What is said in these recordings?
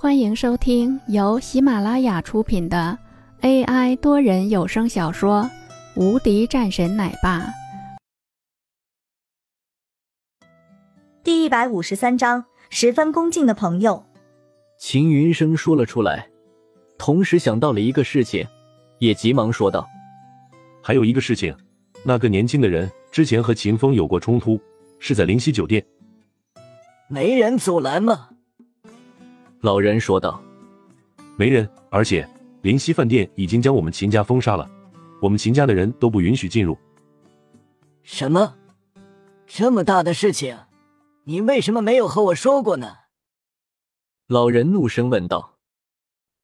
欢迎收听由喜马拉雅出品的 AI 多人有声小说《无敌战神奶爸》第一百五十三章：十分恭敬的朋友。秦云生说了出来，同时想到了一个事情，也急忙说道：“还有一个事情，那个年轻的人之前和秦风有过冲突，是在灵溪酒店。没人阻拦吗？”老人说道：“没人，而且灵溪饭店已经将我们秦家封杀了，我们秦家的人都不允许进入。”什么？这么大的事情，你为什么没有和我说过呢？老人怒声问道：“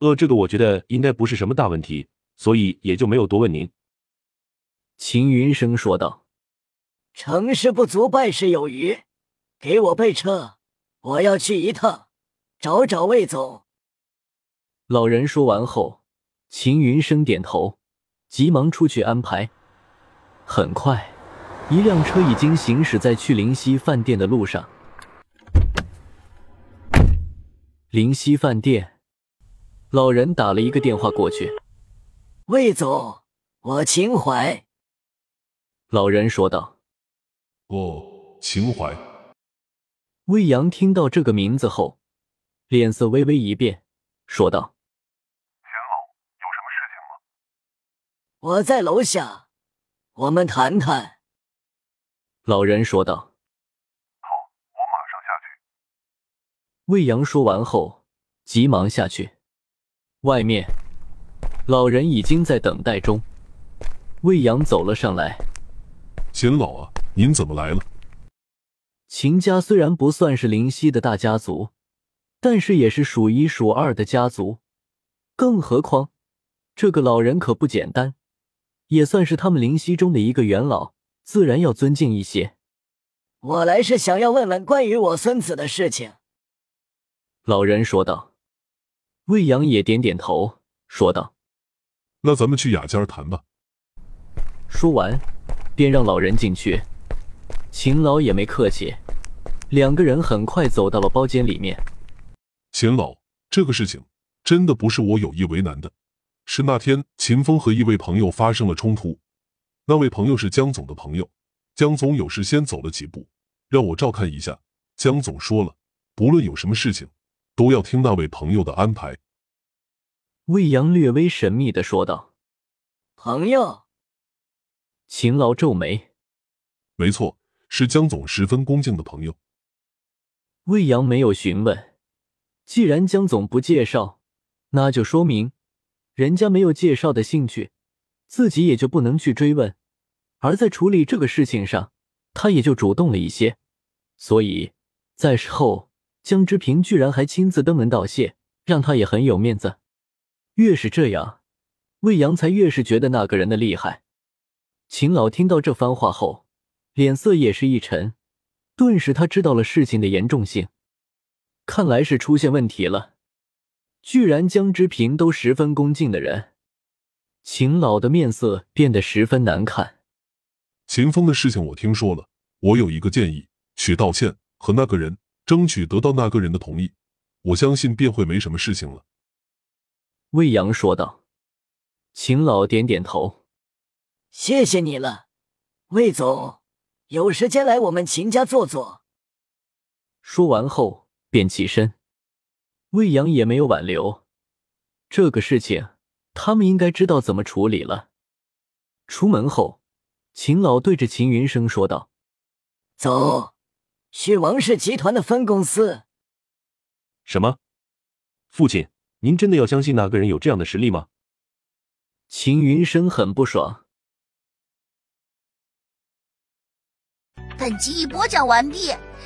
呃，这个我觉得应该不是什么大问题，所以也就没有多问您。”秦云生说道：“成事不足，败事有余，给我备车，我要去一趟。”找找魏总。老人说完后，秦云生点头，急忙出去安排。很快，一辆车已经行驶在去灵溪饭店的路上。灵溪饭店，老人打了一个电话过去。魏总，我秦淮。老人说道：“哦，秦淮。”魏阳听到这个名字后。脸色微微一变，说道：“秦老，有什么事情吗？”我在楼下，我们谈谈。”老人说道。“好，我马上下去。”魏阳说完后，急忙下去。外面，老人已经在等待中。魏阳走了上来：“秦老啊，您怎么来了？”秦家虽然不算是灵溪的大家族。但是也是数一数二的家族，更何况这个老人可不简单，也算是他们灵溪中的一个元老，自然要尊敬一些。我来是想要问问关于我孙子的事情。”老人说道。魏阳也点点头，说道：“那咱们去雅间谈吧。”说完，便让老人进去。秦老也没客气，两个人很快走到了包间里面。秦老，这个事情真的不是我有意为难的，是那天秦风和一位朋友发生了冲突，那位朋友是江总的朋友，江总有事先走了几步，让我照看一下。江总说了，不论有什么事情，都要听那位朋友的安排。魏阳略微神秘的说道：“朋友。”秦老皱眉：“没错，是江总十分恭敬的朋友。”魏阳没有询问。既然江总不介绍，那就说明人家没有介绍的兴趣，自己也就不能去追问。而在处理这个事情上，他也就主动了一些。所以在事后，江之平居然还亲自登门道谢，让他也很有面子。越是这样，魏阳才越是觉得那个人的厉害。秦老听到这番话后，脸色也是一沉，顿时他知道了事情的严重性。看来是出现问题了，居然江之平都十分恭敬的人，秦老的面色变得十分难看。秦风的事情我听说了，我有一个建议，去道歉，和那个人争取得到那个人的同意，我相信便会没什么事情了。魏阳说道。秦老点点头，谢谢你了，魏总，有时间来我们秦家坐坐。说完后。便起身，魏阳也没有挽留。这个事情，他们应该知道怎么处理了。出门后，秦老对着秦云生说道：“走，去王氏集团的分公司。”什么？父亲，您真的要相信那个人有这样的实力吗？秦云生很不爽。本集已播讲完毕。